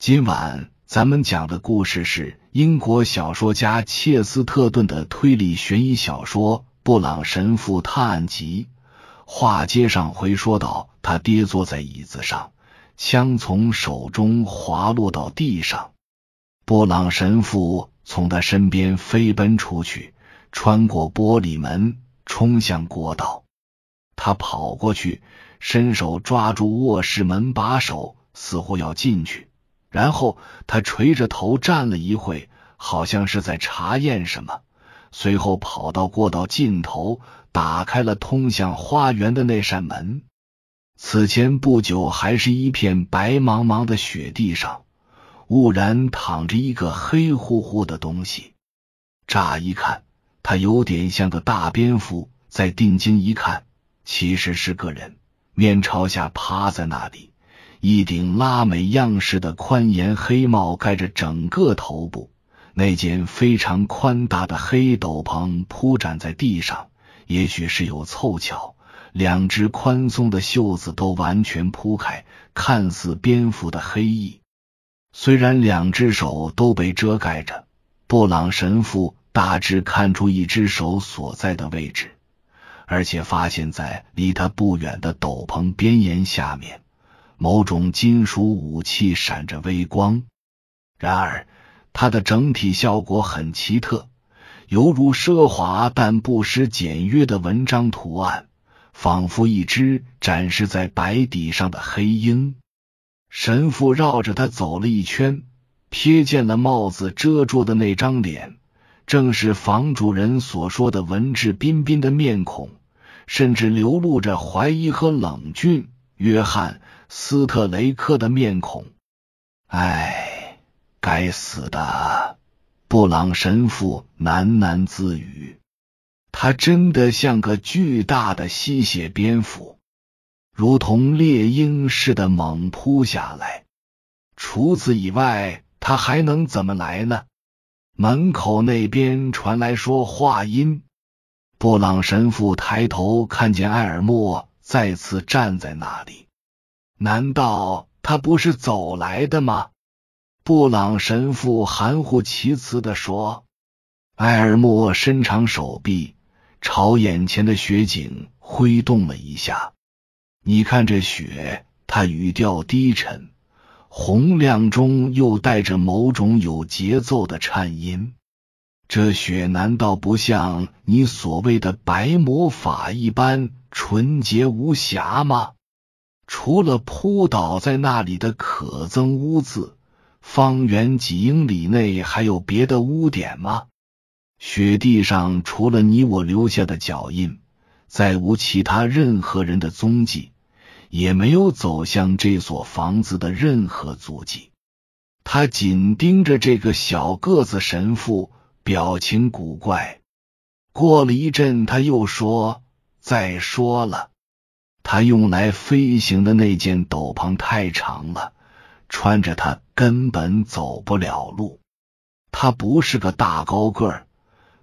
今晚咱们讲的故事是英国小说家切斯特顿的推理悬疑小说《布朗神父探案集》。话接上回，说到他跌坐在椅子上，枪从手中滑落到地上。布朗神父从他身边飞奔出去，穿过玻璃门，冲向过道。他跑过去，伸手抓住卧室门把手，似乎要进去。然后他垂着头站了一会，好像是在查验什么。随后跑到过道尽头，打开了通向花园的那扇门。此前不久，还是一片白茫茫的雪地上，兀然躺着一个黑乎乎的东西。乍一看，它有点像个大蝙蝠；再定睛一看，其实是个人，面朝下趴在那里。一顶拉美样式的宽檐黑帽盖着整个头部，那件非常宽大的黑斗篷铺展在地上，也许是有凑巧，两只宽松的袖子都完全铺开，看似蝙蝠的黑翼。虽然两只手都被遮盖着，布朗神父大致看出一只手所在的位置，而且发现，在离他不远的斗篷边沿下面。某种金属武器闪着微光，然而它的整体效果很奇特，犹如奢华但不失简约的文章图案，仿佛一只展示在白底上的黑鹰。神父绕着他走了一圈，瞥见了帽子遮住的那张脸，正是房主人所说的文质彬彬的面孔，甚至流露着怀疑和冷峻。约翰。斯特雷克的面孔，唉，该死的！布朗神父喃喃自语：“他真的像个巨大的吸血蝙蝠，如同猎鹰似的猛扑下来。除此以外，他还能怎么来呢？”门口那边传来说话音。布朗神父抬头看见艾尔默再次站在那里。难道他不是走来的吗？布朗神父含糊其辞的说。埃尔默伸长手臂，朝眼前的雪景挥动了一下。你看这雪，他语调低沉，洪亮中又带着某种有节奏的颤音。这雪难道不像你所谓的白魔法一般纯洁无瑕吗？除了扑倒在那里的可憎污渍，方圆几英里内还有别的污点吗？雪地上除了你我留下的脚印，再无其他任何人的踪迹，也没有走向这所房子的任何足迹。他紧盯着这个小个子神父，表情古怪。过了一阵，他又说：“再说了。”他用来飞行的那件斗篷太长了，穿着它根本走不了路。他不是个大高个儿，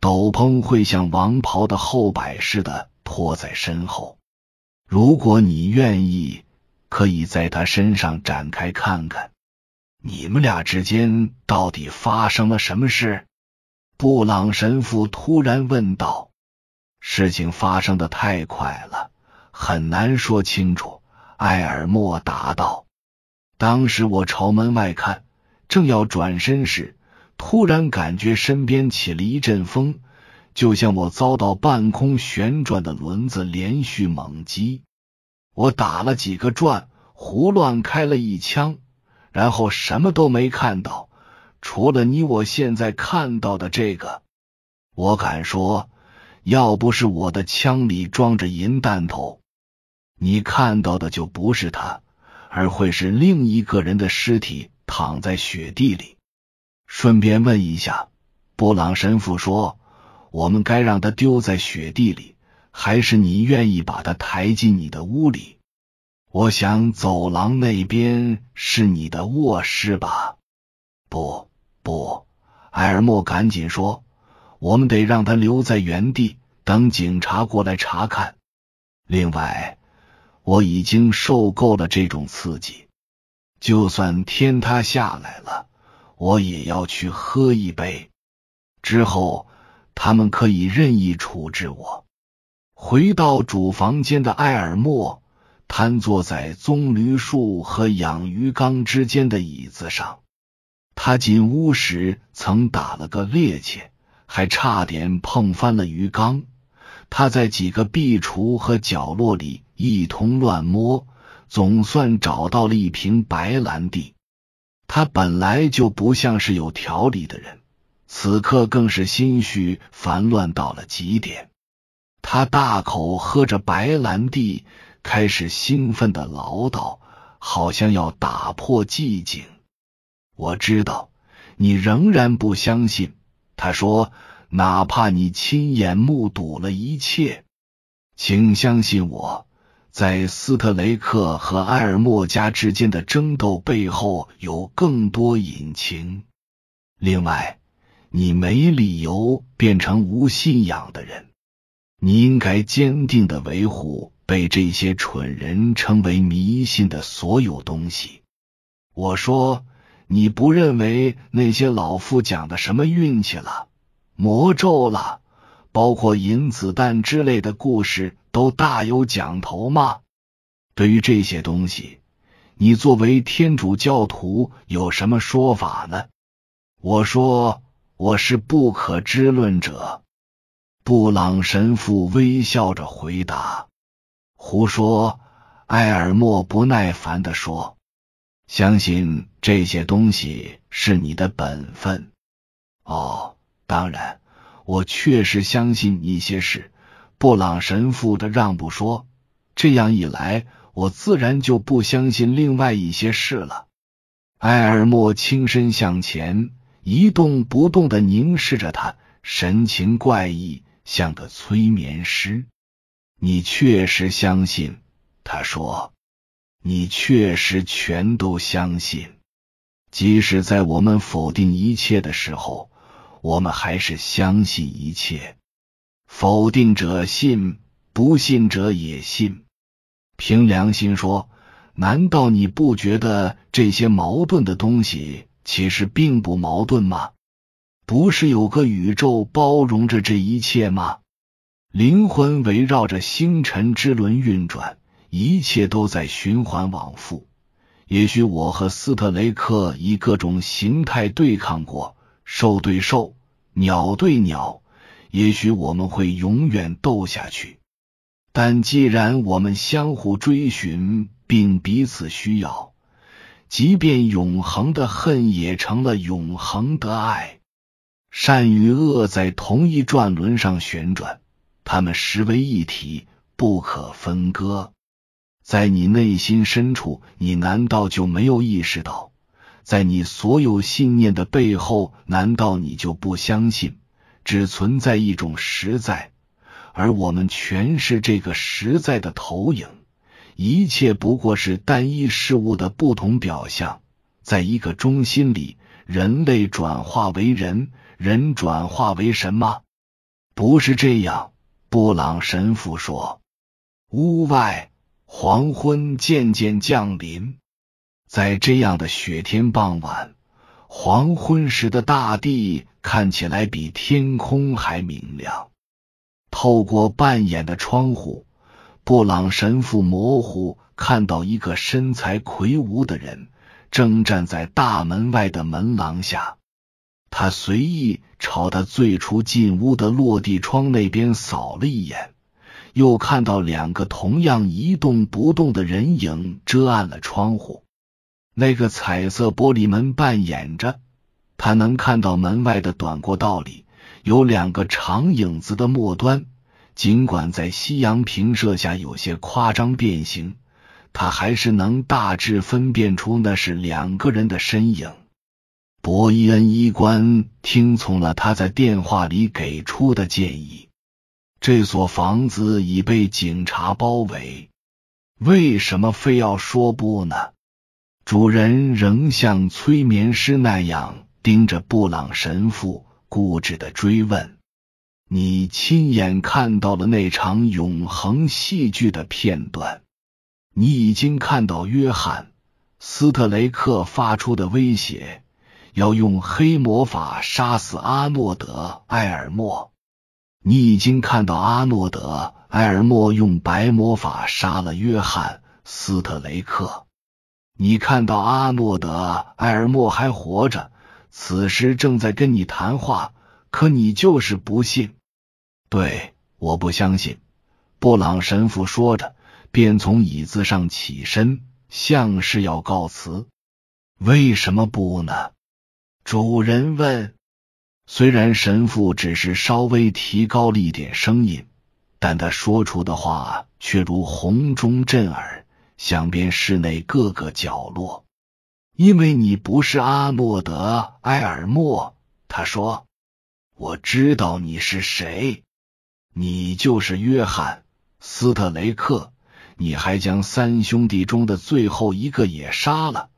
斗篷会像王袍的后摆似的拖在身后。如果你愿意，可以在他身上展开看看。你们俩之间到底发生了什么事？布朗神父突然问道。事情发生的太快了。很难说清楚，埃尔默答道。当时我朝门外看，正要转身时，突然感觉身边起了一阵风，就像我遭到半空旋转的轮子连续猛击。我打了几个转，胡乱开了一枪，然后什么都没看到，除了你我现在看到的这个。我敢说，要不是我的枪里装着银弹头。你看到的就不是他，而会是另一个人的尸体躺在雪地里。顺便问一下，布朗神父说，我们该让他丢在雪地里，还是你愿意把他抬进你的屋里？我想走廊那边是你的卧室吧？不，不，埃尔默赶紧说，我们得让他留在原地，等警察过来查看。另外。我已经受够了这种刺激。就算天塌下来了，我也要去喝一杯。之后，他们可以任意处置我。回到主房间的埃尔莫瘫坐在棕榈树和养鱼缸之间的椅子上。他进屋时曾打了个趔趄，还差点碰翻了鱼缸。他在几个壁橱和角落里一通乱摸，总算找到了一瓶白兰地。他本来就不像是有条理的人，此刻更是心绪烦乱到了极点。他大口喝着白兰地，开始兴奋的唠叨，好像要打破寂静。我知道你仍然不相信，他说。哪怕你亲眼目睹了一切，请相信我，在斯特雷克和埃尔莫家之间的争斗背后有更多隐情。另外，你没理由变成无信仰的人，你应该坚定的维护被这些蠢人称为迷信的所有东西。我说，你不认为那些老妇讲的什么运气了？魔咒了，包括银子弹之类的故事都大有讲头吗？对于这些东西，你作为天主教徒有什么说法呢？我说我是不可知论者。布朗神父微笑着回答：“胡说。”埃尔莫不耐烦的说：“相信这些东西是你的本分。”哦。当然，我确实相信一些事。布朗神父的让步说：“这样一来，我自然就不相信另外一些事了。”埃尔莫轻身向前，一动不动的凝视着他，神情怪异，像个催眠师。你确实相信？他说：“你确实全都相信，即使在我们否定一切的时候。”我们还是相信一切，否定者信，不信者也信。凭良心说，难道你不觉得这些矛盾的东西其实并不矛盾吗？不是有个宇宙包容着这一切吗？灵魂围绕着星辰之轮运转，一切都在循环往复。也许我和斯特雷克以各种形态对抗过。兽对兽，鸟对鸟，也许我们会永远斗下去。但既然我们相互追寻并彼此需要，即便永恒的恨也成了永恒的爱。善与恶在同一转轮上旋转，它们实为一体，不可分割。在你内心深处，你难道就没有意识到？在你所有信念的背后，难道你就不相信只存在一种实在，而我们全是这个实在的投影？一切不过是单一事物的不同表象。在一个中心里，人类转化为人，人转化为神吗？不是这样。布朗神父说。屋外，黄昏渐渐降临。在这样的雪天傍晚，黄昏时的大地看起来比天空还明亮。透过半掩的窗户，布朗神父模糊看到一个身材魁梧的人正站在大门外的门廊下。他随意朝他最初进屋的落地窗那边扫了一眼，又看到两个同样一动不动的人影遮暗了窗户。那个彩色玻璃门半掩着，他能看到门外的短过道里有两个长影子的末端，尽管在夕阳平射下有些夸张变形，他还是能大致分辨出那是两个人的身影。伯伊恩医官听从了他在电话里给出的建议。这所房子已被警察包围，为什么非要说不呢？主人仍像催眠师那样盯着布朗神父，固执的追问：“你亲眼看到了那场永恒戏剧的片段？你已经看到约翰·斯特雷克发出的威胁，要用黑魔法杀死阿诺德·埃尔默。你已经看到阿诺德·埃尔默用白魔法杀了约翰·斯特雷克。你看到阿诺德·埃尔默还活着，此时正在跟你谈话，可你就是不信。对，我不相信。布朗神父说着，便从椅子上起身，像是要告辞。为什么不呢？主人问。虽然神父只是稍微提高了一点声音，但他说出的话却如洪钟震耳，响遍室内各个角落。因为你不是阿诺德·埃尔默，他说：“我知道你是谁，你就是约翰·斯特雷克。你还将三兄弟中的最后一个也杀了，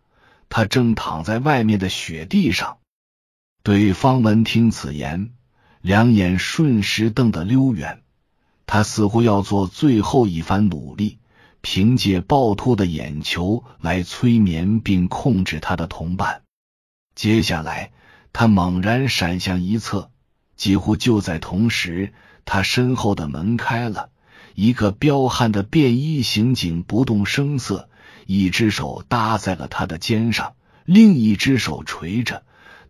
他正躺在外面的雪地上。”对方闻听此言，两眼瞬时瞪得溜圆。他似乎要做最后一番努力，凭借暴突的眼球来催眠并控制他的同伴。接下来，他猛然闪向一侧，几乎就在同时，他身后的门开了。一个彪悍的便衣刑警不动声色，一只手搭在了他的肩上，另一只手垂着。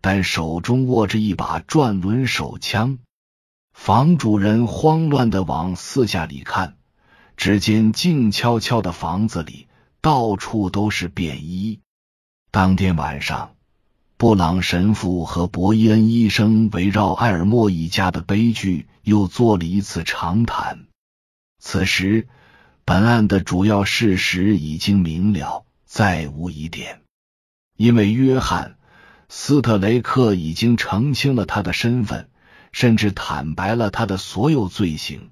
但手中握着一把转轮手枪，房主人慌乱的往四下里看，只见静悄悄的房子里到处都是便衣。当天晚上，布朗神父和伯伊恩医生围绕埃尔默一家的悲剧又做了一次长谈。此时，本案的主要事实已经明了，再无疑点，因为约翰。斯特雷克已经澄清了他的身份，甚至坦白了他的所有罪行，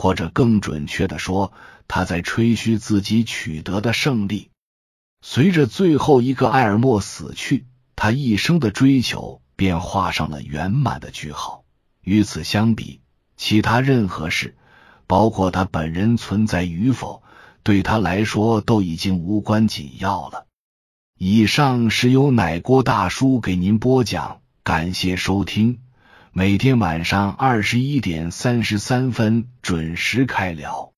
或者更准确的说，他在吹嘘自己取得的胜利。随着最后一个埃尔默死去，他一生的追求便画上了圆满的句号。与此相比，其他任何事，包括他本人存在与否，对他来说都已经无关紧要了。以上是由奶锅大叔给您播讲，感谢收听。每天晚上二十一点三十三分准时开聊。